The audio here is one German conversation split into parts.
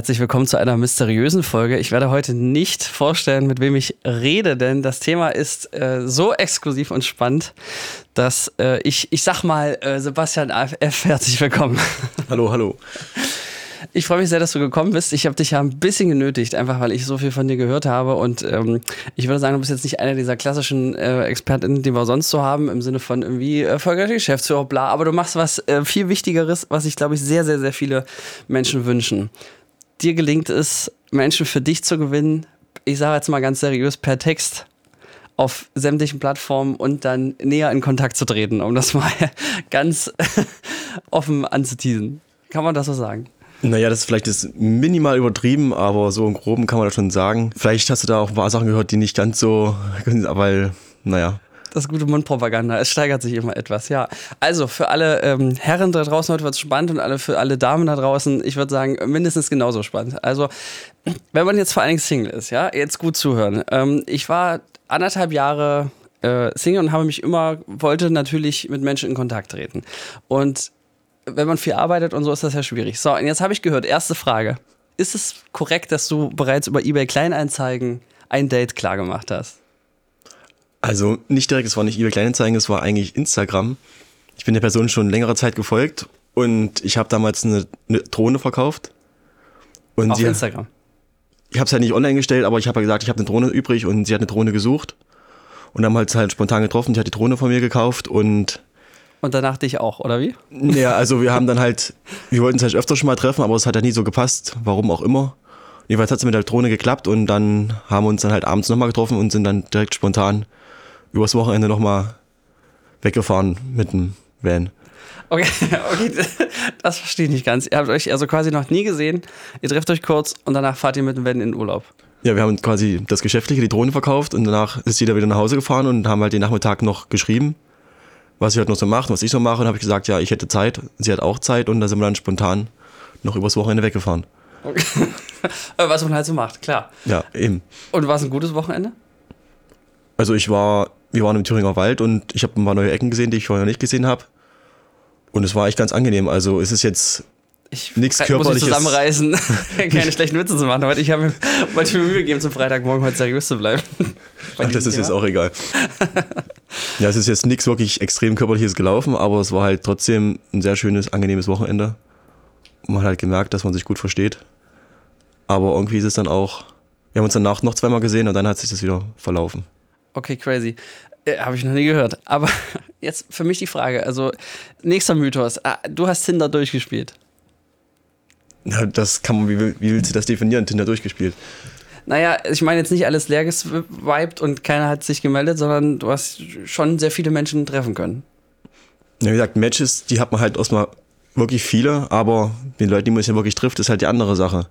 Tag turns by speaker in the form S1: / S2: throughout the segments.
S1: Herzlich willkommen zu einer mysteriösen Folge. Ich werde heute nicht vorstellen, mit wem ich rede, denn das Thema ist äh, so exklusiv und spannend, dass äh, ich, ich sag mal, äh, Sebastian F. Herzlich willkommen.
S2: Hallo, hallo.
S1: Ich freue mich sehr, dass du gekommen bist. Ich habe dich ja ein bisschen genötigt, einfach weil ich so viel von dir gehört habe. Und ähm, ich würde sagen, du bist jetzt nicht einer dieser klassischen äh, ExpertInnen, die wir sonst so haben, im Sinne von irgendwie äh, Geschäftsführer, bla. Aber du machst was äh, viel Wichtigeres, was ich glaube ich sehr, sehr, sehr viele Menschen wünschen dir gelingt es, Menschen für dich zu gewinnen, ich sage jetzt mal ganz seriös, per Text auf sämtlichen Plattformen und dann näher in Kontakt zu treten, um das mal ganz offen anzuteasen. Kann man das so sagen?
S2: Naja, das ist vielleicht ist minimal übertrieben, aber so im Groben kann man das schon sagen. Vielleicht hast du da auch ein paar Sachen gehört, die nicht ganz so, weil, naja,
S1: das gute Mundpropaganda. Es steigert sich immer etwas, ja. Also für alle ähm, Herren da draußen heute wird es spannend und alle, für alle Damen da draußen, ich würde sagen, mindestens genauso spannend. Also, wenn man jetzt vor allen Dingen Single ist, ja, jetzt gut zuhören. Ähm, ich war anderthalb Jahre äh, Single und habe mich immer, wollte natürlich mit Menschen in Kontakt treten. Und wenn man viel arbeitet und so, ist das ja schwierig. So, und jetzt habe ich gehört, erste Frage. Ist es korrekt, dass du bereits über eBay Kleineinzeigen ein Date klargemacht hast?
S2: Also nicht direkt, es war nicht eBay Kleinanzeigen, es war eigentlich Instagram. Ich bin der Person schon längere Zeit gefolgt und ich habe damals eine, eine, Drohne verkauft.
S1: Und Auf sie, Instagram?
S2: Ich habe es halt nicht online gestellt, aber ich habe ja gesagt, ich habe eine Drohne übrig und sie hat eine Drohne gesucht. Und haben halt halt spontan getroffen, sie hat die Drohne von mir gekauft und
S1: und danach dich auch, oder wie?
S2: Ja, also wir haben dann halt, wir wollten uns halt öfter schon mal treffen, aber es hat ja nie so gepasst, warum auch immer. Jedenfalls hat es mit der Drohne geklappt und dann haben wir uns dann halt abends nochmal getroffen und sind dann direkt spontan übers Wochenende nochmal weggefahren mit dem Van.
S1: Okay, okay, das verstehe ich nicht ganz. Ihr habt euch also quasi noch nie gesehen, ihr trefft euch kurz und danach fahrt ihr mit dem Van in den Urlaub.
S2: Ja, wir haben quasi das Geschäftliche, die Drohne verkauft und danach ist jeder wieder nach Hause gefahren und haben halt den Nachmittag noch geschrieben, was sie halt noch so macht, was ich so mache und habe ich gesagt, ja, ich hätte Zeit, sie hat auch Zeit und da sind wir dann spontan noch übers Wochenende weggefahren. Okay.
S1: was man halt so macht, klar.
S2: Ja, eben.
S1: Und war es ein gutes Wochenende?
S2: Also ich war wir waren im Thüringer Wald und ich habe ein paar neue Ecken gesehen, die ich vorher nicht gesehen habe. Und es war echt ganz angenehm. Also es ist jetzt nichts körperliches.
S1: Muss ich zusammenreißen, keine schlechten Witze zu machen. Aber ich habe mir Mühe gegeben, zum Freitagmorgen heute seriös zu bleiben.
S2: Ach, das ist Thema. jetzt auch egal. ja, es ist jetzt nichts wirklich extrem körperliches gelaufen, aber es war halt trotzdem ein sehr schönes, angenehmes Wochenende. man hat halt gemerkt, dass man sich gut versteht. Aber irgendwie ist es dann auch, wir haben uns danach noch zweimal gesehen und dann hat sich das wieder verlaufen.
S1: Okay, crazy. Äh, Habe ich noch nie gehört. Aber jetzt für mich die Frage: Also, nächster Mythos. Ah, du hast Tinder durchgespielt.
S2: Ja, das kann man, wie, wie willst du das definieren? Tinder durchgespielt?
S1: Naja, ich meine jetzt nicht alles leer geswiped und keiner hat sich gemeldet, sondern du hast schon sehr viele Menschen treffen können.
S2: Ja, wie gesagt, Matches, die hat man halt erstmal wirklich viele, aber den Leuten, die man sich ja wirklich trifft, ist halt die andere Sache.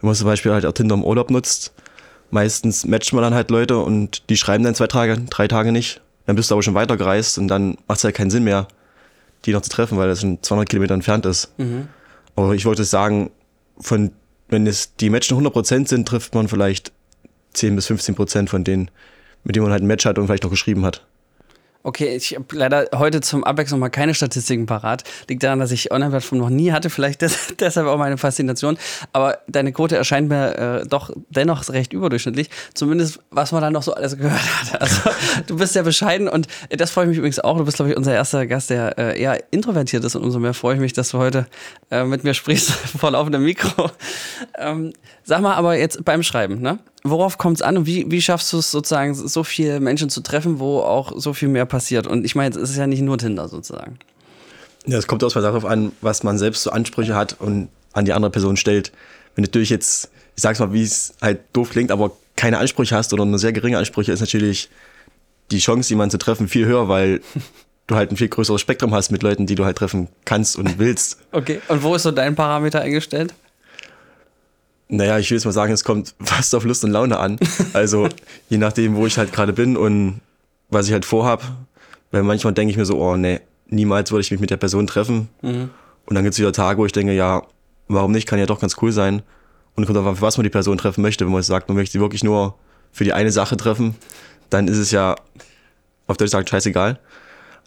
S2: Wenn man zum Beispiel halt auch Tinder im Urlaub nutzt, meistens matcht man dann halt Leute und die schreiben dann zwei Tage, drei Tage nicht. Dann bist du aber schon weitergereist und dann macht es halt keinen Sinn mehr, die noch zu treffen, weil das schon 200 Kilometer entfernt ist. Mhm. Aber ich wollte sagen, von, wenn es die Matchen 100% sind, trifft man vielleicht 10 bis 15% von denen, mit denen man halt ein Match hat und vielleicht noch geschrieben hat.
S1: Okay, ich habe leider heute zum Abwechslung mal keine Statistiken parat. Liegt daran, dass ich Online-Plattform noch nie hatte, vielleicht des, deshalb auch meine Faszination. Aber deine Quote erscheint mir äh, doch dennoch recht überdurchschnittlich. Zumindest, was man dann noch so alles gehört hat. Also, du bist sehr bescheiden und das freut mich übrigens auch. Du bist, glaube ich, unser erster Gast, der äh, eher introvertiert ist und umso mehr freue ich mich, dass du heute äh, mit mir sprichst vor laufendem Mikro. Ähm, sag mal aber jetzt beim Schreiben, ne? Worauf kommt es an und wie, wie schaffst du es sozusagen, so viele Menschen zu treffen, wo auch so viel mehr passiert? Und ich meine, es ist ja nicht nur Tinder sozusagen.
S2: Ja, es kommt auch mal darauf an, was man selbst so Ansprüche hat und an die andere Person stellt. Wenn du natürlich jetzt, ich sag's mal, wie es halt doof klingt, aber keine Ansprüche hast oder nur sehr geringe Ansprüche, ist natürlich die Chance, jemanden zu treffen, viel höher, weil du halt ein viel größeres Spektrum hast mit Leuten, die du halt treffen kannst und willst.
S1: Okay, und wo ist so dein Parameter eingestellt?
S2: Naja, ich will jetzt mal sagen, es kommt fast auf Lust und Laune an. Also je nachdem, wo ich halt gerade bin und was ich halt vorhab. Weil manchmal denke ich mir so, oh nee, niemals würde ich mich mit der Person treffen. Mhm. Und dann gibt es wieder Tage, wo ich denke, ja, warum nicht, kann ja doch ganz cool sein. Und kommt darauf an, für was man die Person treffen möchte. Wenn man sagt, man möchte sie wirklich nur für die eine Sache treffen, dann ist es ja, auf Deutsch sagt, scheißegal.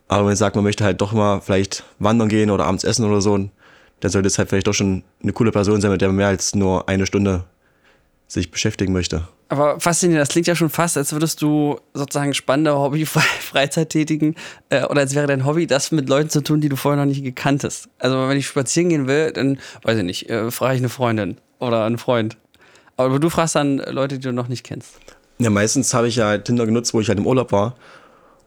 S2: Aber wenn man sagt, man möchte halt doch mal vielleicht wandern gehen oder abends essen oder so, dann sollte es halt vielleicht doch schon eine coole Person sein, mit der man mehr als nur eine Stunde sich beschäftigen möchte.
S1: Aber faszinierend, das klingt ja schon fast, als würdest du sozusagen spannende Hobby, Freizeit tätigen äh, oder als wäre dein Hobby, das mit Leuten zu tun, die du vorher noch nicht gekannt hast. Also wenn ich spazieren gehen will, dann, weiß ich nicht, äh, frage ich eine Freundin oder einen Freund. Aber du fragst dann Leute, die du noch nicht kennst.
S2: Ja, meistens habe ich ja Tinder genutzt, wo ich halt im Urlaub war.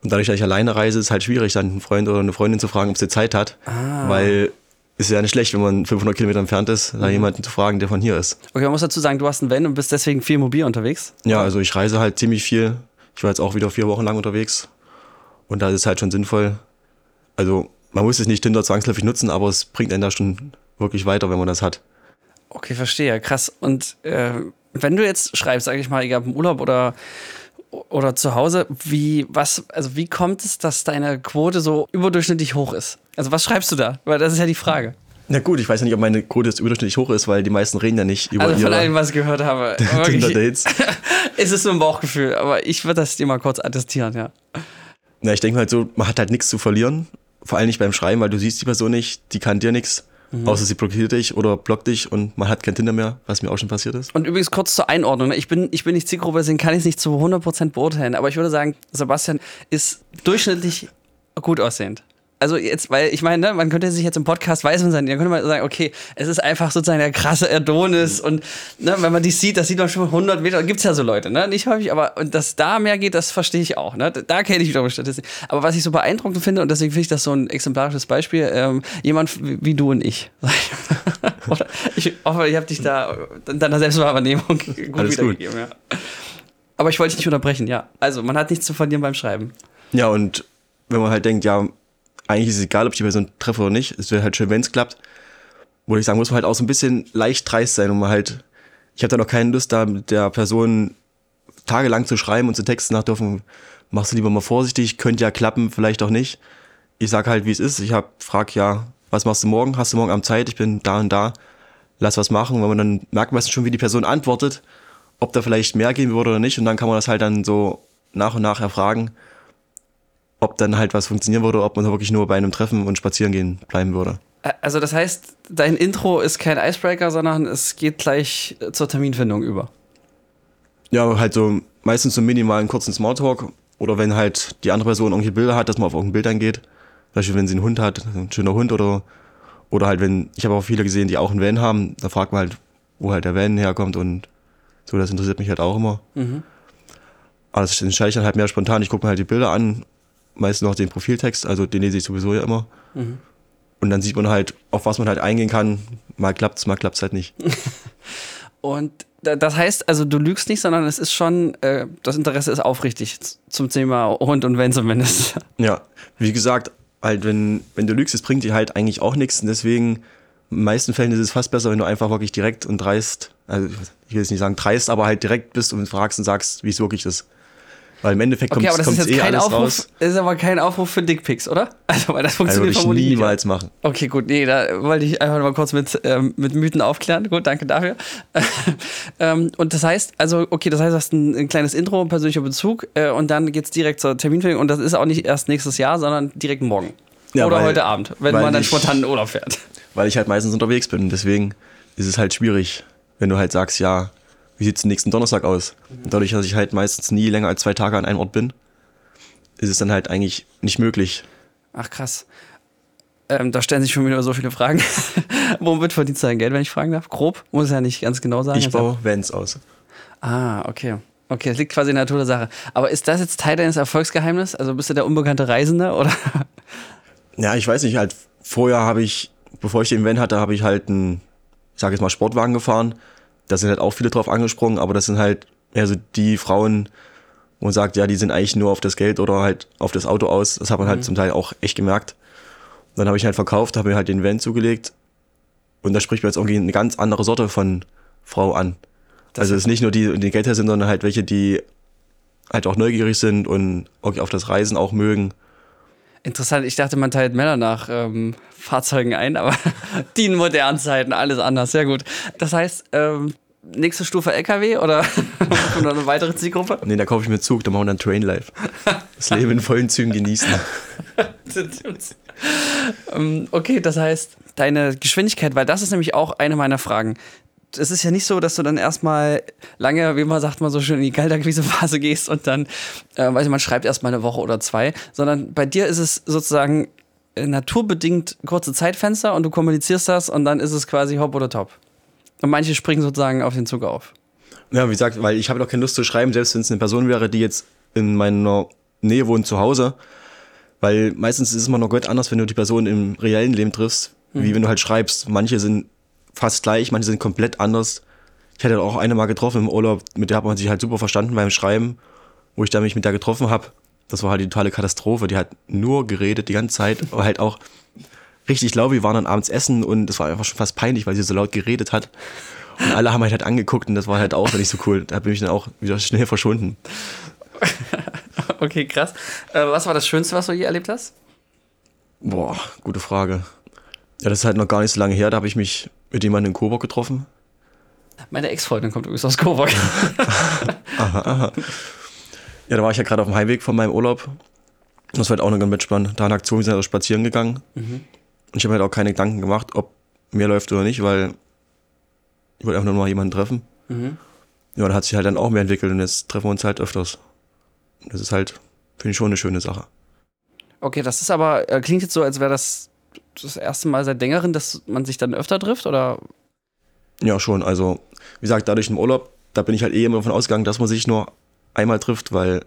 S2: Und dadurch, dass ich alleine reise, ist es halt schwierig, dann einen Freund oder eine Freundin zu fragen, ob sie Zeit hat.
S1: Ah.
S2: Weil ist ja nicht schlecht, wenn man 500 Kilometer entfernt ist, da jemanden zu fragen, der von hier ist.
S1: Okay, man muss dazu sagen, du hast einen Van und bist deswegen viel mobil unterwegs.
S2: Ja, also ich reise halt ziemlich viel. Ich war jetzt auch wieder vier Wochen lang unterwegs. Und da ist es halt schon sinnvoll. Also man muss es nicht Tinder zwangsläufig nutzen, aber es bringt einen da schon wirklich weiter, wenn man das hat.
S1: Okay, verstehe. Krass. Und äh, wenn du jetzt schreibst, sage ich mal, egal im Urlaub oder oder zu Hause, wie, was, also wie kommt es, dass deine Quote so überdurchschnittlich hoch ist? Also was schreibst du da? Weil das ist ja die Frage.
S2: Na gut, ich weiß ja nicht, ob meine Quote jetzt überdurchschnittlich hoch ist, weil die meisten reden ja nicht über
S1: Also von allem, was ich gehört habe.
S2: Tinder-Dates.
S1: ist es so ein Bauchgefühl, aber ich würde das dir mal kurz attestieren, ja.
S2: Na, ich denke halt so, man hat halt nichts zu verlieren. Vor allem nicht beim Schreiben, weil du siehst die Person nicht, die kann dir nichts. Außer sie blockiert dich oder blockt dich und man hat kein Tinder mehr, was mir auch schon passiert ist.
S1: Und übrigens kurz zur Einordnung. ne? Ich bin, ich bin nicht Zielgruppe, deswegen kann ich es nicht zu 100% beurteilen. Aber ich würde sagen, Sebastian ist durchschnittlich gut aussehend. Also jetzt, weil ich meine, ne, man könnte sich jetzt im Podcast weiß man sein, dann könnte man sagen, okay, es ist einfach sozusagen der krasse Adonis und ne, wenn man die sieht, das sieht man schon 100 Meter, gibt's ja so Leute, ne, nicht häufig, aber und dass da mehr geht, das verstehe ich auch, ne, da kenne ich wiederum Statistik. Aber was ich so beeindruckend finde und deswegen finde ich das so ein exemplarisches Beispiel, ähm, jemand wie, wie du und ich, ich hoffe, ich habe dich da in deiner Selbstwahrnehmung gut
S2: Alles gut.
S1: wiedergegeben, ja. Aber ich wollte dich nicht unterbrechen, ja. Also, man hat nichts zu verlieren beim Schreiben.
S2: Ja, und wenn man halt denkt, ja, eigentlich ist es egal, ob ich die Person treffe oder nicht, es wäre halt schön, wenn es klappt, würde ich sagen, muss man halt auch so ein bisschen leicht dreist sein und man halt, ich habe da noch keine Lust, da mit der Person tagelang zu schreiben und zu texten nach dürfen, machst du lieber mal vorsichtig, könnte ja klappen, vielleicht auch nicht. Ich sag halt, wie es ist. Ich hab, frag ja, was machst du morgen? Hast du morgen Abend Zeit? Ich bin da und da. Lass was machen. Wenn man dann merkt meistens schon, wie die Person antwortet, ob da vielleicht mehr gehen würde oder nicht. Und dann kann man das halt dann so nach und nach erfragen, ob dann halt was funktionieren würde, ob man da wirklich nur bei einem Treffen und spazieren gehen bleiben würde.
S1: Also, das heißt, dein Intro ist kein Icebreaker, sondern es geht gleich äh, zur Terminfindung über.
S2: Ja, halt so meistens so minimalen kurzen Smalltalk oder wenn halt die andere Person irgendwie Bilder hat, dass man auf irgendein Bild eingeht. Zum Beispiel, wenn sie einen Hund hat, ein schöner Hund oder, oder halt, wenn, ich habe auch viele gesehen, die auch einen Van haben, da fragt man halt, wo halt der Van herkommt und so, das interessiert mich halt auch immer. Aber das entscheide ich dann halt mehr spontan. Ich gucke mir halt die Bilder an, meistens noch den Profiltext, also den lese ich sowieso ja immer. Und dann sieht man halt, auf was man halt eingehen kann. Mal klappt's, mal klappt's halt nicht.
S1: Und da- das heißt, also du lügst nicht, sondern es ist schon, äh, das Interesse ist aufrichtig zum Thema Hund und Wenn zumindest.
S2: Ja, wie gesagt, halt, wenn, wenn du lügst, es bringt dir halt eigentlich auch nichts. Und deswegen, in den meisten Fällen ist es fast besser, wenn du einfach wirklich direkt und dreist, also ich will jetzt nicht sagen dreist, aber halt direkt bist und fragst und sagst, wie es wirklich ist. Weil im Endeffekt kommt
S1: Okay, aber das ist
S2: es
S1: jetzt
S2: eh
S1: kein
S2: alles
S1: Aufruf,
S2: raus.
S1: ist aber kein Aufruf für Dickpics, oder? Also, weil das
S2: Also
S1: funktioniert
S2: ich
S1: vermutlich nicht.
S2: niemals machen.
S1: Okay, gut, nee, da wollte ich einfach mal kurz mit, ähm, mit Mythen aufklären. Gut, danke dafür. ähm, und das heißt, also, okay, das heißt, du hast ein, ein kleines Intro, ein persönlicher Bezug äh, und dann geht's direkt zur Terminfindung und das ist auch nicht erst nächstes Jahr, sondern direkt morgen.
S2: Ja,
S1: Oder
S2: weil-
S1: heute Abend, wenn man dann
S2: ich-
S1: spontan in Urlaub fährt.
S2: Weil ich halt meistens unterwegs bin. Deswegen ist es halt schwierig, wenn du halt sagst, ja, wie sieht's nächsten Donnerstag aus? Und dadurch, dass ich halt meistens nie länger als zwei Tage an einem Ort bin, ist es dann halt eigentlich nicht möglich.
S1: Ach, krass. Ähm, da stellen sich schon wieder so viele Fragen. Womit verdienst du dein Geld, wenn ich fragen darf? Grob? Muss ja nicht ganz genau sagen.
S2: Ich baue Vans aus.
S1: Ah, okay. Okay, das liegt quasi in der Natur der Sache. Aber ist das jetzt Teil deines Erfolgsgeheimnisses? Also bist du der unbekannte Reisende oder?
S2: Ja, ich weiß nicht, halt vorher habe ich, bevor ich den Van hatte, habe ich halt einen, ich sage jetzt mal Sportwagen gefahren. Da sind halt auch viele drauf angesprungen, aber das sind halt eher so die Frauen, wo man sagt, ja, die sind eigentlich nur auf das Geld oder halt auf das Auto aus. Das hat man halt zum Teil auch echt gemerkt. Dann habe ich halt verkauft, habe mir halt den Van zugelegt und da spricht mir jetzt irgendwie eine ganz andere Sorte von Frau an. also es ist nicht nur die, die Geld her sind, sondern halt welche, die halt auch neugierig sind und irgendwie auf das Reisen auch mögen.
S1: Interessant, ich dachte, man teilt Männer nach ähm, Fahrzeugen ein, aber die in modernen Zeiten, alles anders, sehr gut. Das heißt, ähm, nächste Stufe LKW oder noch eine weitere Zielgruppe?
S2: Nee, da kaufe ich mir Zug, da machen wir dann Train Life. Das Leben in vollen Zügen genießen.
S1: ähm, okay, das heißt, deine Geschwindigkeit, weil das ist nämlich auch eine meiner Fragen. Es ist ja nicht so, dass du dann erstmal lange, wie man sagt, mal so schön in die Kaltakquise-Phase gehst und dann, äh, weiß ich, man schreibt erstmal eine Woche oder zwei, sondern bei dir ist es sozusagen äh, naturbedingt kurze Zeitfenster und du kommunizierst das und dann ist es quasi hopp oder top. Und manche springen sozusagen auf den Zug auf.
S2: Ja, wie gesagt, weil ich habe doch keine Lust zu schreiben, selbst wenn es eine Person wäre, die jetzt in meiner Nähe wohnt zu Hause. Weil meistens ist es immer noch Gott anders, wenn du die Person im reellen Leben triffst, mhm. wie wenn du halt schreibst. Manche sind fast gleich, manche sind komplett anders. Ich hatte auch eine mal getroffen im Urlaub, mit der hat man sich halt super verstanden beim Schreiben, wo ich da mich mit der getroffen habe. Das war halt die totale Katastrophe. Die hat nur geredet die ganze Zeit, aber halt auch richtig laut. Wir waren dann abends essen und es war einfach schon fast peinlich, weil sie so laut geredet hat. Und alle haben halt, halt angeguckt und das war halt auch nicht so cool. Da bin ich dann auch wieder schnell verschwunden.
S1: okay, krass. Äh, was war das Schönste, was du je erlebt hast?
S2: Boah, gute Frage. Ja, das ist halt noch gar nicht so lange her. Da habe ich mich mit jemandem in Coburg getroffen.
S1: Meine Ex-Freundin kommt übrigens aus Coburg.
S2: aha, aha. Ja, da war ich ja gerade auf dem Heimweg von meinem Urlaub. Das war halt auch noch ganz spannend. Da eine Aktion, wir sind halt spazieren gegangen. Mhm. Und ich habe halt auch keine Gedanken gemacht, ob mir läuft oder nicht, weil ich wollte einfach nur mal jemanden treffen. Mhm. Ja, und hat sich halt dann auch mehr entwickelt und jetzt treffen wir uns halt öfters. Das ist halt, finde ich schon eine schöne Sache.
S1: Okay, das ist aber, äh, klingt jetzt so, als wäre das das erste Mal seit längerem, dass man sich dann öfter trifft, oder?
S2: Ja, schon. Also, wie gesagt, dadurch im Urlaub, da bin ich halt eh immer davon ausgegangen, dass man sich nur einmal trifft, weil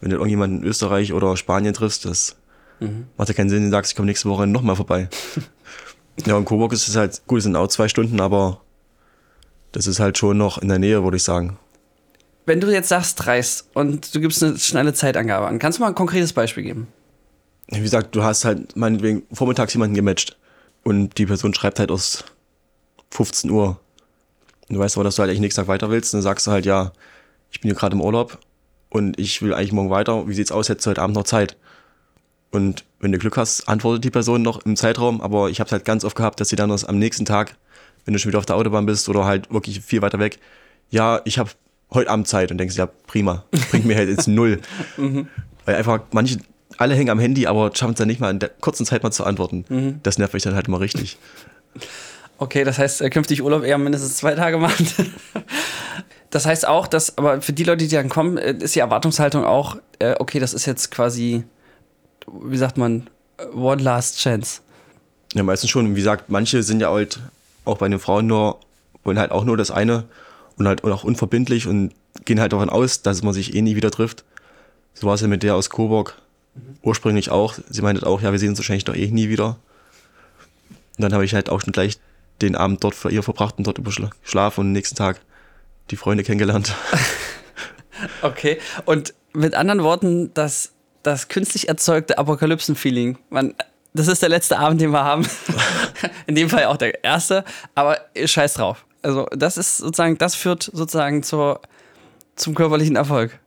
S2: wenn du irgendjemanden in Österreich oder Spanien triffst, das mhm. macht ja keinen Sinn, du sagst, ich komme nächste Woche nochmal vorbei. ja, in Coburg ist es halt, gut, es sind auch zwei Stunden, aber das ist halt schon noch in der Nähe, würde ich sagen.
S1: Wenn du jetzt sagst dreist und du gibst eine schnelle Zeitangabe an, kannst du mal ein konkretes Beispiel geben?
S2: Wie gesagt, du hast halt meinetwegen vormittags jemanden gematcht und die Person schreibt halt aus 15 Uhr. Du weißt aber, dass du halt eigentlich nächsten Tag weiter willst. Und dann sagst du halt, ja, ich bin hier gerade im Urlaub und ich will eigentlich morgen weiter. Wie sieht's aus? Hättest du heute Abend noch Zeit? Und wenn du Glück hast, antwortet die Person noch im Zeitraum. Aber ich habe es halt ganz oft gehabt, dass sie dann am nächsten Tag, wenn du schon wieder auf der Autobahn bist oder halt wirklich viel weiter weg, ja, ich habe heute Abend Zeit und denkst, ja, prima, bringt mir halt jetzt null. mhm. Weil einfach manche, alle hängen am Handy, aber schaffen es dann nicht mal in der kurzen Zeit mal zu antworten. Mhm. Das nervt mich dann halt immer richtig.
S1: Okay, das heißt, äh, künftig Urlaub eher mindestens zwei Tage machen. das heißt auch, dass, aber für die Leute, die dann kommen, äh, ist die Erwartungshaltung auch, äh, okay, das ist jetzt quasi, wie sagt man, one last chance.
S2: Ja, meistens schon. Wie gesagt, manche sind ja halt auch bei den Frauen nur, wollen halt auch nur das eine und halt auch unverbindlich und gehen halt davon aus, dass man sich eh nie wieder trifft. So war es ja mit der aus Coburg. Ursprünglich auch. Sie meinte auch, ja, wir sehen uns wahrscheinlich doch eh nie wieder. Und dann habe ich halt auch schon gleich den Abend dort für ihr verbracht und dort überschlafen und am nächsten Tag die Freunde kennengelernt.
S1: okay, und mit anderen Worten, das, das künstlich erzeugte Apokalypsen-Feeling, das ist der letzte Abend, den wir haben. In dem Fall auch der erste, aber scheiß drauf. Also, das ist sozusagen, das führt sozusagen zur, zum körperlichen Erfolg.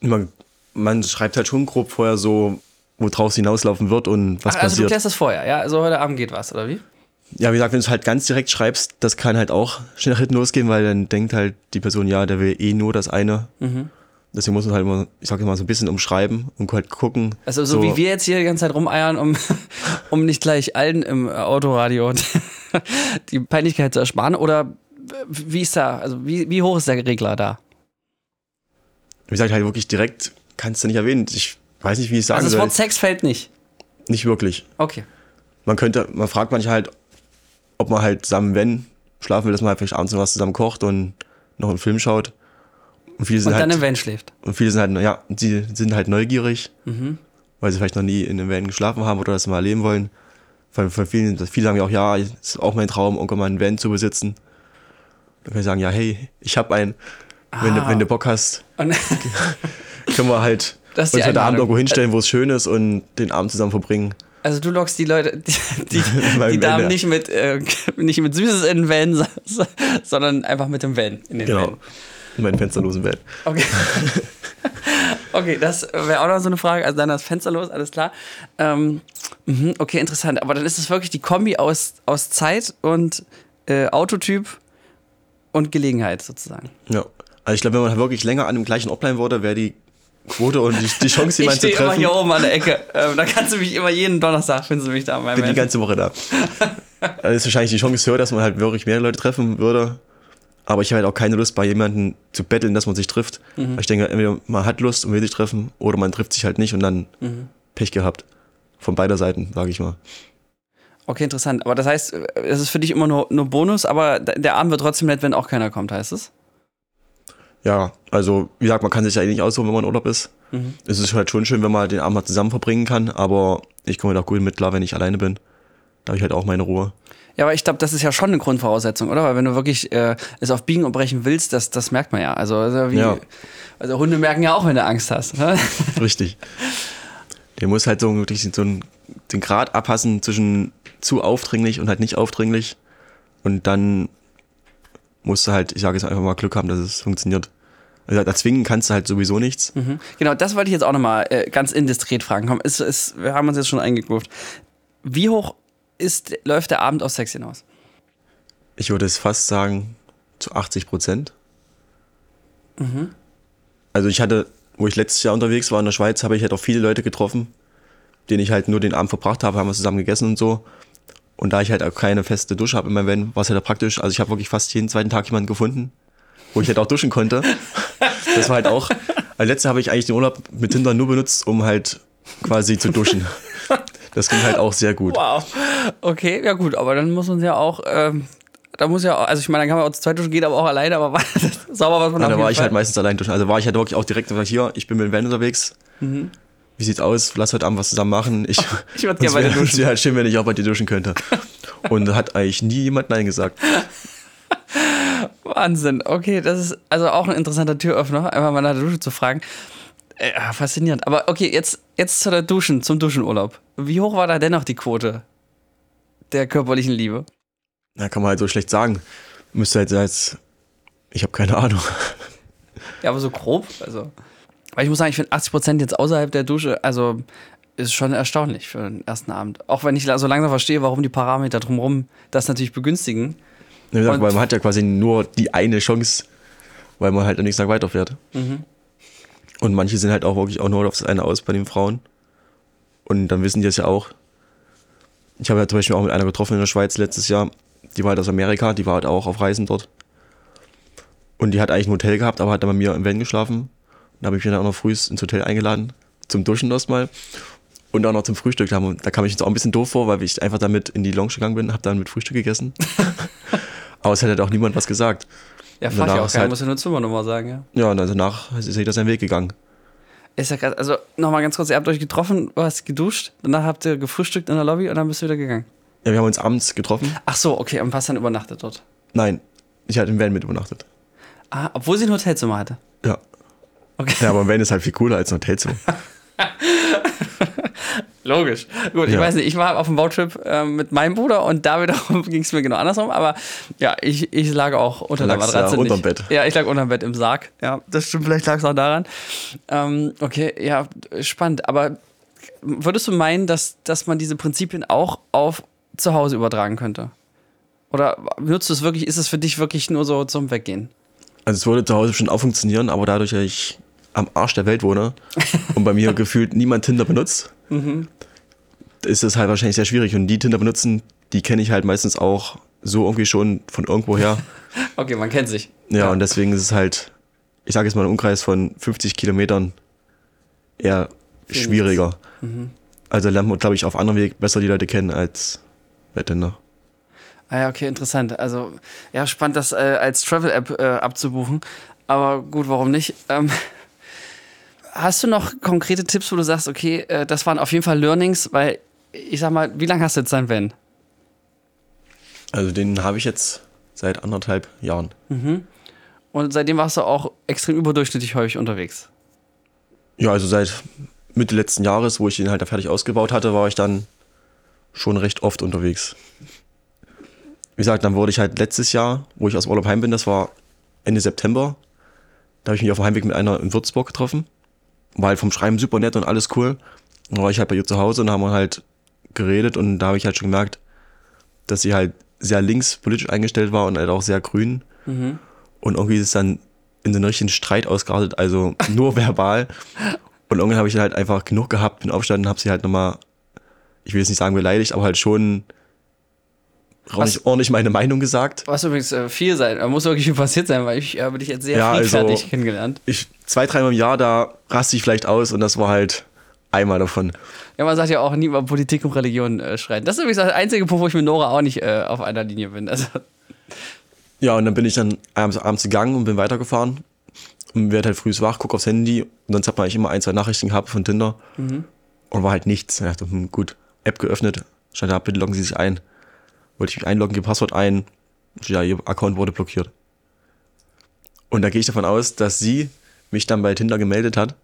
S2: Man, man schreibt halt schon grob vorher so, worauf es hinauslaufen wird und was Ach, also passiert. Also,
S1: du klärst das vorher, ja? Also, heute Abend geht was, oder wie?
S2: Ja, wie gesagt, wenn du es halt ganz direkt schreibst, das kann halt auch schnell nach hinten losgehen, weil dann denkt halt die Person, ja, der will eh nur das eine. Mhm. Deswegen muss man halt immer, ich sag mal, so ein bisschen umschreiben und halt gucken.
S1: Also so, so wie wir jetzt hier die ganze Zeit rumeiern, um, um nicht gleich allen im Autoradio die Peinlichkeit zu ersparen. Oder wie ist da, also wie, wie hoch ist der Regler da?
S2: Wie gesagt, halt wirklich direkt kannst du nicht erwähnen. Ich weiß nicht, wie ich sagen
S1: soll. Also
S2: das
S1: Wort Sex fällt nicht?
S2: Nicht wirklich.
S1: Okay.
S2: Man könnte, man fragt manchmal halt, ob man halt zusammen, wenn schlafen will, dass man halt vielleicht abends noch was zusammen kocht und noch einen Film schaut.
S1: Und, viele sind und dann halt, im Van schläft.
S2: Und viele sind halt, ja, sie sind halt neugierig, mhm. weil sie vielleicht noch nie in einem Van geschlafen haben oder das mal erleben wollen. Von, von vielen, viele sagen ja auch, ja, es ist auch mein Traum, irgendwann mal einen Van zu besitzen. Dann kann ich sagen, ja, hey, ich habe einen. Ah. Wenn, du, wenn du Bock hast, können wir halt uns heute Abend irgendwo hinstellen, wo es schön ist und den Abend zusammen verbringen.
S1: Also du lockst die Leute, die, die, die Damen nicht mit, äh, nicht mit Süßes in den Van, sondern einfach mit dem Van in den genau. Van.
S2: In meinen fensterlosen Van.
S1: Okay. okay, das wäre auch noch so eine Frage. Also dann das fensterlos, alles klar. Ähm, mhm, okay, interessant. Aber dann ist es wirklich die Kombi aus, aus Zeit und äh, Autotyp und Gelegenheit sozusagen.
S2: Ja. Also ich glaube, wenn man wirklich länger an dem gleichen Ort bleiben würde, wäre die Quote und die, die Chance,
S1: Ich
S2: jemanden zu
S1: stehe immer
S2: treffen,
S1: hier oben an der Ecke. Ähm, da kannst du mich immer jeden Donnerstag, finden sie mich da.
S2: bin die ganze Woche da. Also ist wahrscheinlich die Chance höher, dass man halt wirklich mehr Leute treffen würde. Aber ich habe halt auch keine Lust, bei jemandem zu betteln, dass man sich trifft.
S1: Mhm.
S2: Ich denke, entweder man hat Lust und will sich treffen, oder man trifft sich halt nicht und dann
S1: Mhm.
S2: Pech gehabt. Von beider Seiten, sage ich mal.
S1: Okay, interessant. Aber das heißt, es ist für dich immer nur, nur Bonus, aber der Abend wird trotzdem nett, wenn auch keiner kommt, heißt es?
S2: Ja, also wie gesagt, man kann sich ja eh nicht aussuchen, wenn man in Urlaub ist.
S1: Mhm.
S2: Es ist halt schon schön, wenn man den Abend mal zusammen verbringen kann, aber ich komme halt auch gut mit klar, wenn ich alleine bin. Da habe ich halt auch meine Ruhe.
S1: Ja, aber ich glaube, das ist ja schon eine Grundvoraussetzung, oder? Weil wenn du wirklich äh, es auf Biegen und Brechen willst, das, das merkt man ja. Also, also, wie,
S2: Ja.
S1: also Hunde merken ja auch, wenn du Angst hast. Ne?
S2: Richtig. Der muss halt so wirklich so einen, den Grad abpassen zwischen zu aufdringlich und halt nicht aufdringlich. Und dann musst du halt, ich sage jetzt einfach mal Glück haben, dass es funktioniert. Also da zwingen kannst du halt sowieso nichts.
S1: Mhm. Genau, das wollte ich jetzt auch nochmal äh, ganz indiskret fragen. Komm, ist, ist, wir haben uns jetzt schon eingegroovt. Wie hoch ist, läuft der Abend auf Sex hinaus?
S2: Ich würde es fast sagen, zu 80 Prozent. Also ich hatte, wo ich letztes Jahr unterwegs war in der Schweiz, habe ich halt auch viele Leute getroffen, denen ich halt nur den Abend verbracht habe, haben wir zusammen gegessen und so. Und da ich halt auch keine feste Dusche habe in meinem Van, war es halt praktisch. Also ich habe wirklich fast jeden zweiten Tag jemanden gefunden, wo ich halt auch duschen konnte. Das war halt auch. Als letzte habe ich eigentlich den Urlaub mit Tinder nur benutzt, um halt quasi zu duschen. Das ging halt auch sehr gut.
S1: Wow. Okay, ja gut, aber dann muss man ja auch, ähm, da muss ja, also ich meine, dann kann man auch zu zweit duschen, geht aber auch alleine, aber war sauber was man
S2: Ja, da war ich
S1: Fall.
S2: halt meistens allein duschen. Also war ich halt wirklich auch direkt und gesagt, hier, ich bin mit dem Van unterwegs. Wie sieht's aus? Lass heute Abend was zusammen machen. Ich.
S1: Ich würd
S2: es
S1: gerne bei dir duschen.
S2: Es wäre halt schön, wenn ich auch bei dir duschen könnte. Und hat eigentlich nie jemand Nein gesagt.
S1: Wahnsinn. Okay, das ist also auch ein interessanter Türöffner, einfach mal nach der Dusche zu fragen. Äh, ja, faszinierend. Aber okay, jetzt, jetzt zu der Duschen, zum Duschenurlaub. Wie hoch war da dennoch die Quote der körperlichen Liebe?
S2: Da kann man halt so schlecht sagen. Müsste halt jetzt, ich habe keine Ahnung.
S1: Ja, aber so grob. Also, weil ich muss sagen, ich finde 80 Prozent jetzt außerhalb der Dusche, also ist schon erstaunlich für den ersten Abend. Auch wenn ich so langsam verstehe, warum die Parameter drumherum das natürlich begünstigen.
S2: Wie gesagt, weil man hat ja quasi nur die eine Chance, weil man halt am nächsten Tag weiterfährt.
S1: Mhm.
S2: Und manche sind halt auch wirklich auch nur auf das eine aus bei den Frauen. Und dann wissen die es ja auch. Ich habe ja zum Beispiel auch mit einer getroffen in der Schweiz letztes Jahr. Die war halt aus Amerika, die war halt auch auf Reisen dort. Und die hat eigentlich ein Hotel gehabt, aber hat dann bei mir im Van geschlafen. Da habe ich mich dann auch noch früh ins Hotel eingeladen, zum Duschen erstmal. Und auch noch zum Frühstück. Da, da kam ich jetzt auch ein bisschen doof vor, weil ich einfach damit in die Lounge gegangen bin, habe dann mit Frühstück gegessen. aber es hat halt auch niemand was gesagt.
S1: Ja, frag
S2: danach
S1: auch
S2: ist
S1: keiner,
S2: halt-
S1: muss ja nur Zimmernummer sagen, ja.
S2: Ja, und danach ist jeder seinen Weg gegangen.
S1: Ist ja krass. Also nochmal ganz kurz, ihr habt euch getroffen, du hast geduscht, danach habt ihr gefrühstückt in der Lobby und dann bist du wieder gegangen.
S2: Ja, wir haben uns abends getroffen.
S1: Ach so, okay, und was dann übernachtet dort?
S2: Nein, ich hatte im Van mit übernachtet.
S1: Ah, obwohl sie ein Hotelzimmer hatte.
S2: Ja.
S1: Okay.
S2: Ja, aber Van ist halt viel cooler als ein Hotelzimmer.
S1: Logisch. Gut, ich
S2: Ja.
S1: weiß nicht, ich war auf einem Roadtrip ähm, mit meinem Bruder und da wiederum ging es mir genau andersrum, aber ja, ich, ich lag auch unter der Matratze.
S2: ja unterm. Bett.
S1: Ja, ich lag unterm Bett im Sarg. Ja, das stimmt, vielleicht lag es auch daran. Ähm, okay, ja, spannend. Aber würdest du meinen, dass, dass man diese Prinzipien auch auf zu Hause übertragen könnte? Oder nutzt du es wirklich, ist es für dich wirklich nur so zum Weggehen?
S2: Also es würde zu Hause schon auch funktionieren, aber dadurch, dass ich am Arsch der Welt wohne und bei mir gefühlt niemand Tinder benutzt, ist es halt wahrscheinlich sehr schwierig. Und die Tinder benutzen, die kenne ich halt meistens auch so irgendwie schon von irgendwoher.
S1: Okay, man kennt sich.
S2: Ja, und deswegen ist es halt, ich sage jetzt mal, ein Umkreis von 50 Kilometern eher
S1: Viel
S2: schwieriger. Also lernt man, glaube ich, auf anderem Weg besser die Leute kennen als bei Tinder.
S1: Ah ja, okay, interessant. Also, ja, spannend, das äh, als Travel-App äh, abzubuchen. Aber gut, warum nicht? Ähm, hast du noch konkrete Tipps, wo du sagst, okay, äh, das waren auf jeden Fall Learnings, weil ich sag mal, wie lange hast du jetzt dein Van?
S2: Also den habe ich jetzt seit anderthalb Jahren.
S1: Und seitdem warst du auch extrem überdurchschnittlich häufig unterwegs.
S2: Ja, also seit Mitte letzten Jahres, wo ich ihn halt da fertig ausgebaut hatte, war ich dann schon recht oft unterwegs. Wie gesagt, dann wurde ich halt letztes Jahr, wo ich aus Urlaub heim bin, das war Ende September, da habe ich mich auf dem Heimweg mit einer in Würzburg getroffen. War halt vom Schreiben super nett und alles cool. Dann war ich halt bei ihr zu Hause und haben wir halt geredet und da habe ich halt schon gemerkt, dass sie halt sehr links politisch eingestellt war und halt auch sehr grün. Und irgendwie ist es dann in so einen richtigen Streit ausgeartet, also nur verbal. Und irgendwann habe ich halt einfach genug gehabt, bin aufgestanden und habe sie halt nochmal, ich will jetzt nicht sagen beleidigt, aber halt schon ordentlich, ordentlich meine Meinung gesagt.
S1: Was übrigens äh, viel sein, da muss wirklich viel passiert sein, weil ich habe dich jetzt sehr
S2: Ja, also-
S1: friedfertig kennengelernt.
S2: Ich, zwei, dreimal im Jahr, da raste ich vielleicht aus und das war halt einmal davon.
S1: Ja, man sagt ja auch nie über Politik und Religion äh, schreien. Das ist übrigens der einzige Punkt, wo ich mit Nora auch nicht äh, auf einer Linie bin. Also,
S2: Ja, und dann bin ich dann abends, abends gegangen und bin weitergefahren. Und werd halt früh wach, guck aufs Handy und sonst hat man eigentlich immer ein, zwei Nachrichten gehabt von Tinder. Und war halt nichts. Ich dachte, hm, gut, App geöffnet, stand da, bitte loggen Sie sich ein. Wollte ich mich einloggen, gebe Passwort ein. Ja, Ihr Account wurde blockiert. Und da gehe ich davon aus, dass sie mich dann bei Tinder gemeldet hat,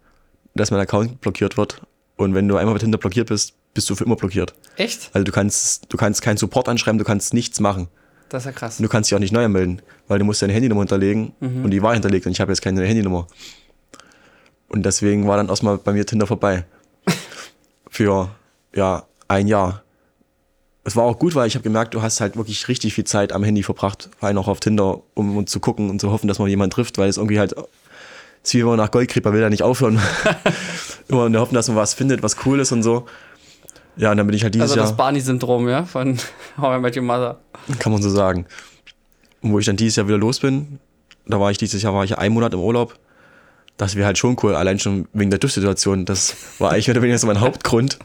S2: dass mein Account blockiert wird. Und wenn du einmal bei Tinder blockiert bist, bist du für immer blockiert.
S1: echt?
S2: Also du kannst, du kannst keinen Support anschreiben, du kannst nichts machen.
S1: Das ist ja krass.
S2: Und du kannst dich auch nicht neu anmelden, weil du musst deine Handynummer hinterlegen und die war hinterlegt und ich habe jetzt keine Handynummer. Und deswegen war dann erstmal bei mir Tinder vorbei. Für ja, ein Jahr. Es war auch gut, weil ich habe gemerkt, du hast halt wirklich richtig viel Zeit am Handy verbracht, vor allem auch auf Tinder, um, um zu gucken und zu hoffen, dass man jemanden trifft, weil es irgendwie halt ist wie man nach Gold kriegt, man will da nicht aufhören. Immer in der Hoffnung, dass man was findet, was cool ist und so. Ja, und dann bin ich halt dieses
S1: Also das
S2: Jahr.
S1: Barney-Syndrom, ja, von How I Met Your Mother.
S2: Kann man so sagen. Und wo ich dann dieses Jahr wieder los bin, da war ich dieses Jahr war ich einen Monat im Urlaub. Das wäre halt schon cool, allein schon wegen der TÜV-Situation. Das war eigentlich mehr oder weniger so mein Hauptgrund.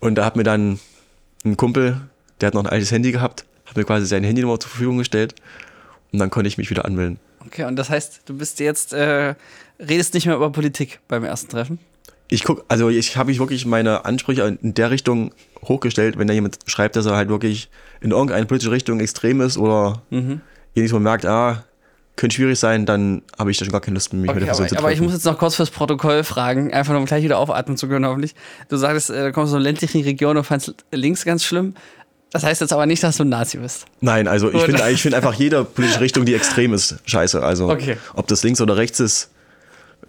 S2: Und da hat mir dann ein Kumpel, der hat noch ein altes Handy gehabt, hat mir quasi seine Handynummer zur Verfügung gestellt. Und dann konnte ich mich wieder anmelden.
S1: Okay, und das heißt, du bist jetzt, äh, redest nicht mehr über Politik beim ersten Treffen?
S2: Ich guck, also ich habe ich wirklich meine Ansprüche in der Richtung hochgestellt, wenn da jemand schreibt, dass er halt wirklich in irgendeine politische Richtung extrem ist oder
S1: Mhm.
S2: wo man merkt, ah, könnte schwierig sein, dann habe ich da schon gar keine Lust mich mit
S1: Okay,
S2: der Person
S1: aber,
S2: zu
S1: aber ich
S2: treffen.
S1: muss jetzt noch kurz fürs Protokoll fragen, einfach um gleich wieder aufatmen zu können, hoffentlich. Du sagtest, äh, du kommst aus einer ländlichen Region und fandst links ganz schlimm. Das heißt jetzt aber nicht, dass du ein Nazi bist.
S2: Nein, also ich finde ich finde einfach jede politische Richtung, die extrem ist, scheiße. Also
S1: Okay.
S2: ob das links oder rechts ist,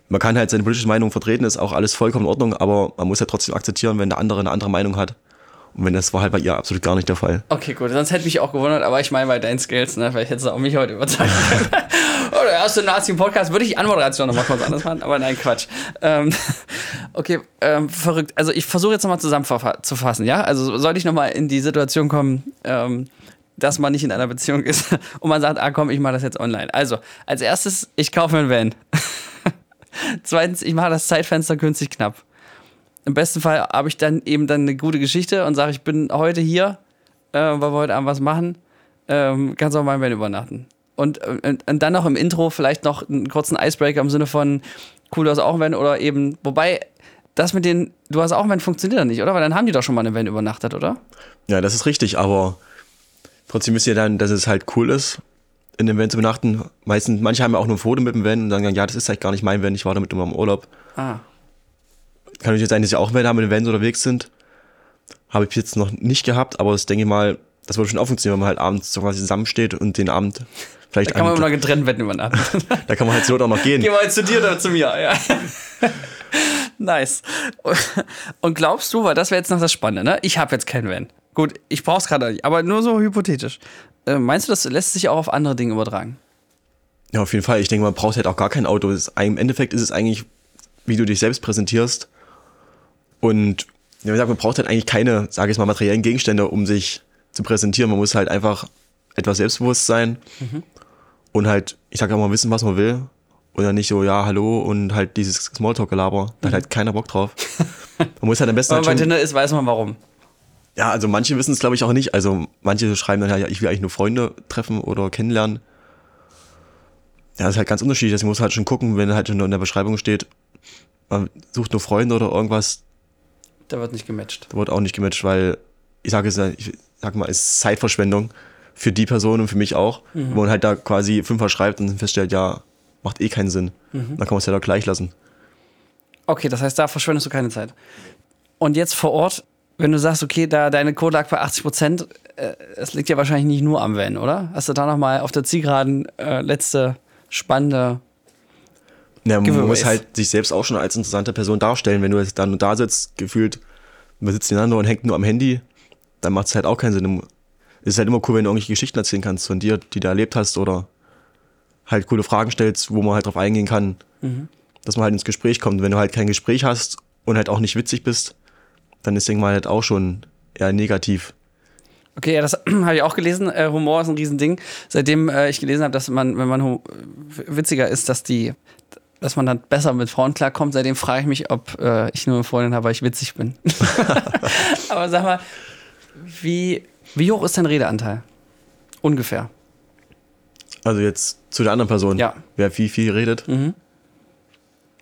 S2: man kann halt seine politische Meinung vertreten, ist auch alles vollkommen in Ordnung, aber man muss ja trotzdem akzeptieren, wenn der andere eine andere Meinung hat. Und wenn das war halt bei ihr absolut gar nicht der Fall.
S1: Okay, gut, sonst hätte mich auch gewundert, aber ich meine bei deinen Skills, ne, vielleicht hättest du auch mich heute überzeugt. oh, der erste Nazi im Podcast, würde ich die Anmoderation nochmal kurz anders machen, aber nein, Quatsch. Ähm, okay, ähm, verrückt. Also ich versuche jetzt nochmal zusammenzufassen, ja? Also soll ich nochmal in die Situation kommen, ähm, dass man nicht in einer Beziehung ist und man sagt, ah komm, ich mache das jetzt online. Also, als erstes, ich kaufe mir einen Van. Zweitens, ich mache das Zeitfenster günstig knapp. Im besten Fall habe ich dann eben dann eine gute Geschichte und sage, ich bin heute hier, äh, weil wir heute Abend was machen. Ähm, kannst auch mal Van übernachten. Und, und, und dann noch im Intro vielleicht noch einen kurzen Icebreaker im Sinne von, cool, du hast auch einen Van oder eben, wobei, das mit den, du hast auch einen Van funktioniert ja nicht, oder? Weil dann haben die doch schon mal eine Van übernachtet, oder?
S2: Ja, das ist richtig, aber trotzdem wisst ihr dann, dass es halt cool ist, in dem Van zu übernachten. Meistens, manche haben ja auch nur ein Foto mit dem Van und sagen, ja, das ist halt gar nicht mein Van, ich war damit immer im Urlaub.
S1: Ah.
S2: Kann natürlich sein, dass sie auch Van haben, mit dem Van unterwegs sind. Habe ich jetzt noch nicht gehabt, aber das denke ich mal, das würde schon auch funktionieren, wenn man halt abends so quasi zusammensteht und den Abend vielleicht
S1: Da kann man
S2: an-
S1: immer noch getrennt Wetten übernachten.
S2: da kann man halt so auch noch gehen.
S1: Wir jetzt zu dir oder zu mir, ja. nice. Und glaubst du, weil das wäre jetzt noch das Spannende, ne? Ich habe jetzt keinen Van. Gut, ich brauch's gerade nicht, aber nur so hypothetisch. Äh, meinst du, das lässt sich auch auf andere Dinge übertragen?
S2: Ja, auf jeden Fall. Ich denke, man braucht halt auch gar kein Auto. Es- Im Endeffekt ist es eigentlich, wie du dich selbst präsentierst. Und ja, wie gesagt, man braucht halt eigentlich keine, sage ich mal, materiellen Gegenstände, um sich zu präsentieren. Man muss halt einfach etwas selbstbewusst sein und halt, ich sage mal, wissen, was man will. Und dann nicht so, ja, hallo und halt dieses Smalltalk-Gelaber. Da hat halt keiner Bock drauf. Man muss halt am besten
S1: Wenn
S2: halt
S1: man bei
S2: schon,
S1: Tinder ist, weiß man warum.
S2: Ja, also manche wissen es, glaube ich, auch nicht. Also manche schreiben dann ja, ich will eigentlich nur Freunde treffen oder kennenlernen. Ja, das ist halt ganz unterschiedlich. Deswegen muss man halt schon gucken, wenn halt schon in der Beschreibung steht, man sucht nur Freunde oder irgendwas,
S1: Da wird nicht gematcht.
S2: da wird auch nicht gematcht, weil ich sage ich sag mal, es ist Zeitverschwendung für die Person und für mich auch, wo man halt da quasi fünfmal schreibt und feststellt, ja, macht eh keinen Sinn. Dann kann man es ja doch gleich lassen.
S1: Okay, das heißt, da verschwendest du keine Zeit. Und jetzt vor Ort, wenn du sagst, okay, da deine Code lag bei 80 Prozent, äh, es liegt ja wahrscheinlich nicht nur am Van, oder? Hast du da nochmal auf der Zielgeraden äh, letzte spannende.
S2: Ja, man
S1: Giveaways.
S2: muss halt sich selbst auch schon als interessante Person darstellen. Wenn du jetzt dann da sitzt, gefühlt, man sitzt nebeneinander und hängt nur am Handy, dann macht es halt auch keinen Sinn. Es ist halt immer cool, wenn du irgendwelche Geschichten erzählen kannst von dir, die du erlebt hast oder halt coole Fragen stellst, wo man halt drauf eingehen kann, dass man halt ins Gespräch kommt. Wenn du halt kein Gespräch hast und halt auch nicht witzig bist, dann ist irgendwann halt auch schon eher negativ.
S1: Okay, ja, das habe ich auch gelesen. Äh, Humor ist ein Riesending. Seitdem äh, ich gelesen habe, dass man, wenn man witziger ist, dass die, dass man dann besser mit Frauen klarkommt, seitdem frage ich mich, ob äh, ich nur eine Freundin habe, weil ich witzig bin. Aber sag mal, wie, wie hoch ist dein Redeanteil? Ungefähr.
S2: Also jetzt zu der anderen Person,
S1: Ja.
S2: wer viel, viel redet.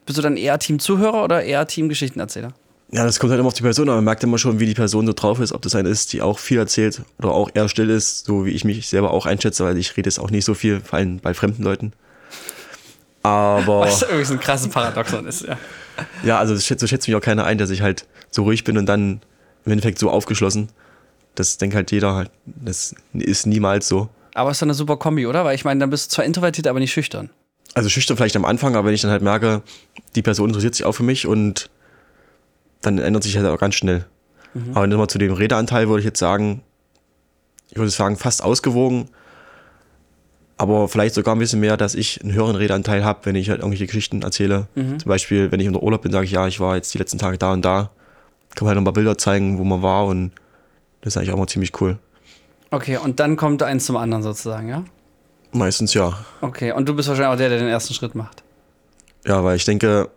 S1: Bist du dann eher Team Zuhörer oder eher Team Geschichtenerzähler?
S2: Ja, das kommt halt immer auf die Person an. Man merkt immer schon, wie die Person so drauf ist, ob das eine ist, die auch viel erzählt oder auch eher still ist, so wie ich mich selber auch einschätze, weil ich rede jetzt auch nicht so viel, vor allem bei fremden Leuten. Aber
S1: Was irgendwie so ein krasses Paradoxon ist, ja.
S2: ja, also so schätzt mich auch keiner ein, dass ich halt so ruhig bin und dann im Endeffekt so aufgeschlossen. Das denkt halt jeder halt. Das ist niemals so.
S1: Aber ist doch eine super Kombi, oder? Weil ich meine, dann bist du zwar introvertiert, aber nicht schüchtern.
S2: Also schüchtern vielleicht am Anfang, aber wenn ich dann halt merke, die Person interessiert sich auch für mich und dann ändert sich halt auch ganz schnell. Aber nochmal zu dem Redeanteil würde ich jetzt sagen, ich würde sagen, fast ausgewogen, aber vielleicht sogar ein bisschen mehr, dass ich einen höheren Redeanteil habe, wenn ich halt irgendwelche Geschichten erzähle. Zum Beispiel, wenn ich unter Urlaub bin, sage ich, ja, ich war jetzt die letzten Tage da und da. Kann man halt noch ein paar Bilder zeigen, wo man war und das ist eigentlich auch mal ziemlich cool.
S1: Okay, und dann kommt eins zum anderen sozusagen, ja?
S2: Meistens ja.
S1: Okay, und du bist wahrscheinlich auch der, der den ersten Schritt macht.
S2: Ja, weil ich denke,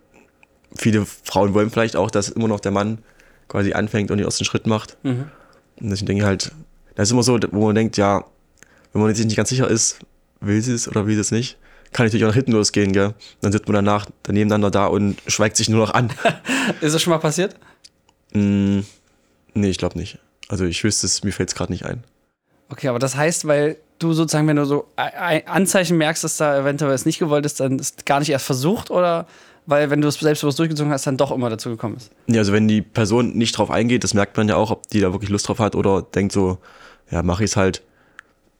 S2: viele Frauen wollen vielleicht auch, dass immer noch der Mann quasi anfängt und den ersten Schritt macht. Und deswegen denke ich halt, das ist immer so, wo man denkt, ja, wenn man sich nicht ganz sicher ist, will sie es oder will sie es nicht, kann natürlich auch nach hinten losgehen, gell? Dann sitzt man danach nebeneinander da und schweigt sich nur noch an.
S1: Ist das schon mal passiert?
S2: mm, nee, ich glaube nicht. Also ich wüsste es, mir fällt es gerade nicht ein.
S1: Okay, aber das heißt, weil du sozusagen, wenn du so Ei- Ei- Anzeichen merkst, dass da eventuell es nicht gewollt ist, dann ist gar nicht erst versucht oder weil, wenn du es selbstbewusst durchgezogen hast, dann doch immer dazu gekommen ist?
S2: Ja, also wenn die Person nicht drauf eingeht, das merkt man ja auch, ob die da wirklich Lust drauf hat oder denkt so, ja, mach ich's halt,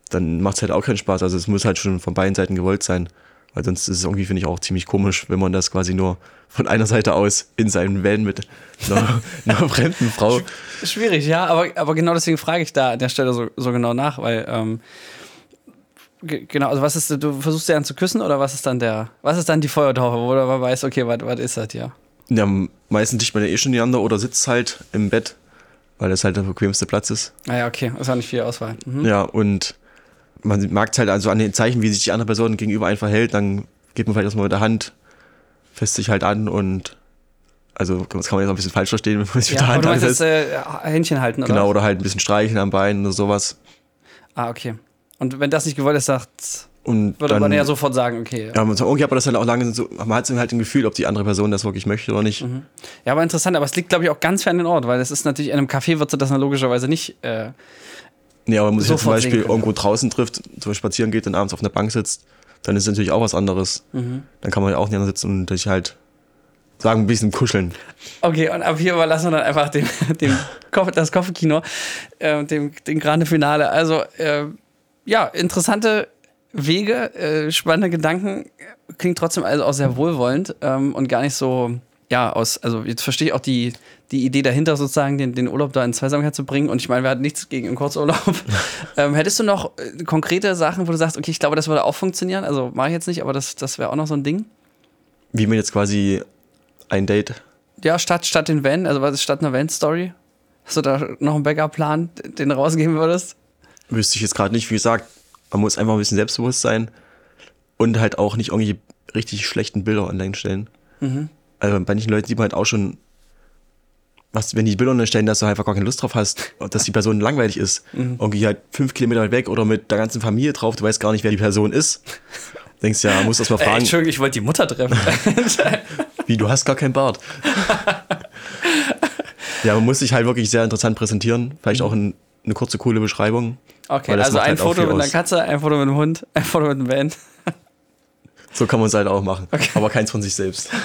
S2: dann macht's halt auch keinen Spaß. Also es muss halt schon von beiden Seiten gewollt sein. Weil sonst ist es irgendwie, finde ich, auch ziemlich komisch, wenn man das quasi nur von einer Seite aus in seinen Van mit einer, einer fremden Frau.
S1: Schwierig, ja, aber, aber genau deswegen frage ich da an der Stelle so, so genau nach, weil, ähm, ge- genau, also was ist, du versuchst sie dann zu küssen oder was ist dann der, was ist dann die Feuertaufe, wo man weiß, okay, was ist das hier?
S2: Ja, meistens liegt man ja eh schon nebeneinander oder sitzt halt im Bett, weil das halt der bequemste Platz ist.
S1: Ah okay, ist auch nicht viel Auswahl. Mhm.
S2: Ja, und man merkt halt also an den Zeichen, wie sich die andere Person gegenüber einen verhält, dann geht man vielleicht erstmal mit der Hand, fässt sich halt an und also das kann man jetzt auch ein bisschen falsch verstehen, wenn man sich mit
S1: Ja,
S2: der
S1: aber
S2: Hand
S1: du meinst
S2: anfasst.
S1: jetzt äh, Händchen halten, oder?
S2: Genau, oder halt ein bisschen streicheln am Bein oder sowas.
S1: Ah, okay. Und wenn das nicht gewollt ist, sagt,
S2: Und
S1: würde
S2: dann,
S1: man ja sofort sagen, okay.
S2: ja, man- irgendwie hat man das halt auch lange so, man hat halt ein Gefühl, ob die andere Person das wirklich möchte oder nicht.
S1: Ja, aber interessant, aber es liegt, glaube ich, auch ganz fern den Ort, weil es ist natürlich, in einem Café wird sie das dann logischerweise nicht. Äh,
S2: Nee, aber wenn man sich jetzt zum Beispiel irgendwo draußen trifft, zum Beispiel spazieren geht und abends auf einer Bank sitzt, dann ist es natürlich auch was anderes.
S1: Mhm.
S2: Dann kann man ja auch nebeneinander sitzen und sich halt sagen, ein bisschen kuscheln.
S1: okay, und ab hier überlassen wir dann einfach dem, dem Koff- das Koffekino, äh, dem, dem Grande Finale. Also, äh, ja, interessante Wege, äh, spannende Gedanken, klingt trotzdem also auch sehr wohlwollend ähm, und gar nicht so, ja, aus, also jetzt verstehe ich auch die, die Idee dahinter, sozusagen den, den Urlaub da in Zweisamkeit zu bringen. Und ich meine, wir hatten nichts gegen einen Kurzurlaub. ähm, hättest du noch äh, konkrete Sachen, wo du sagst, okay, ich glaube, das würde auch funktionieren? Also mache ich jetzt nicht, aber das, das wäre auch noch so ein Ding.
S2: Wie man jetzt quasi ein Date
S1: Ja, statt, statt den Van, also was ist statt einer Van-Story? Hast du da noch einen Backup-Plan, den du rausgeben würdest?
S2: wüsste ich jetzt gerade nicht. Wie gesagt, man muss einfach ein bisschen selbstbewusst sein und halt auch nicht irgendwie richtig schlechten Bilder online stellen. Also bei manchen Leuten sieht man halt auch schon, was, wenn die Bilder online stellen, dass du einfach gar keine Lust drauf hast, dass die Person langweilig ist. Irgendwie halt fünf Kilometer weit weg oder mit der ganzen Familie drauf, du weißt gar nicht, wer die Person ist. Denkst ja, musst erst mal
S1: Äh,
S2: fragen,
S1: Entschuldigung, ich wollte die Mutter treffen.
S2: wie, du hast gar keinen Bart. ja, man muss sich halt wirklich sehr interessant präsentieren. Vielleicht auch in, eine kurze, coole Beschreibung.
S1: Okay,
S2: das
S1: also ein
S2: halt
S1: Foto mit einer. Katze, ein Foto mit einem Hund, ein Foto mit einem Van.
S2: So kann man es halt auch machen. Aber keins von sich selbst.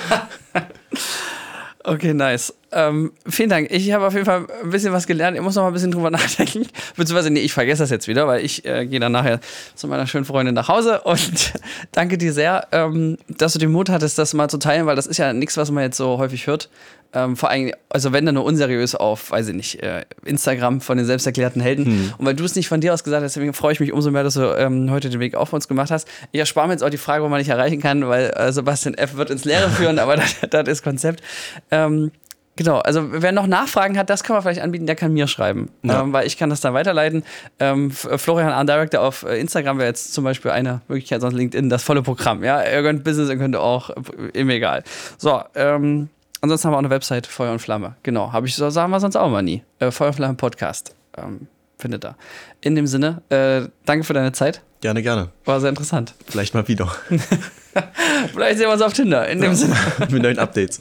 S1: Okay, nice. Ähm, vielen Dank. Ich habe auf jeden Fall ein bisschen was gelernt. Ich muss noch mal ein bisschen drüber nachdenken. Beziehungsweise, nee, ich vergesse das jetzt wieder, weil ich äh, gehe dann nachher zu meiner schönen Freundin nach Hause und danke dir sehr, ähm, dass du den Mut hattest, das mal zu teilen, weil das ist ja nichts, was man jetzt so häufig hört. Ähm, vor allem, also wenn dann nur unseriös auf, weiß ich nicht, äh, Instagram von den selbsterklärten Helden. Hm. Und weil du es nicht von dir aus gesagt hast, deswegen freue ich mich umso mehr, dass du ähm, heute den Weg auf uns gemacht hast. Ich erspare mir jetzt auch die Frage, wo man dich erreichen kann, weil äh, Sebastian F. wird ins Leere führen, aber das, das ist Konzept. Ähm, Genau, also wer noch Nachfragen hat, das kann man vielleicht anbieten, der kann mir schreiben, ja. ähm, weil ich kann das dann weiterleiten. Ähm, Florian Arn Director auf äh, Instagram wäre jetzt zum Beispiel eine Möglichkeit, sonst LinkedIn das volle Programm. Ja, ihr könnt Business, ihr könnt auch, äh, ihm egal. So, ähm, ansonsten haben wir auch eine Website, Feuer und Flamme. Genau, habe ich so, sagen wir sonst auch mal nie. Äh, Feuer und Flamme Podcast. Ähm, findet da. In dem Sinne, äh, danke für deine Zeit.
S2: Gerne, gerne.
S1: War sehr interessant.
S2: Vielleicht mal wieder.
S1: Vielleicht sehen wir uns auf Tinder. In dem ja, Sinne.
S2: Mit neuen Updates.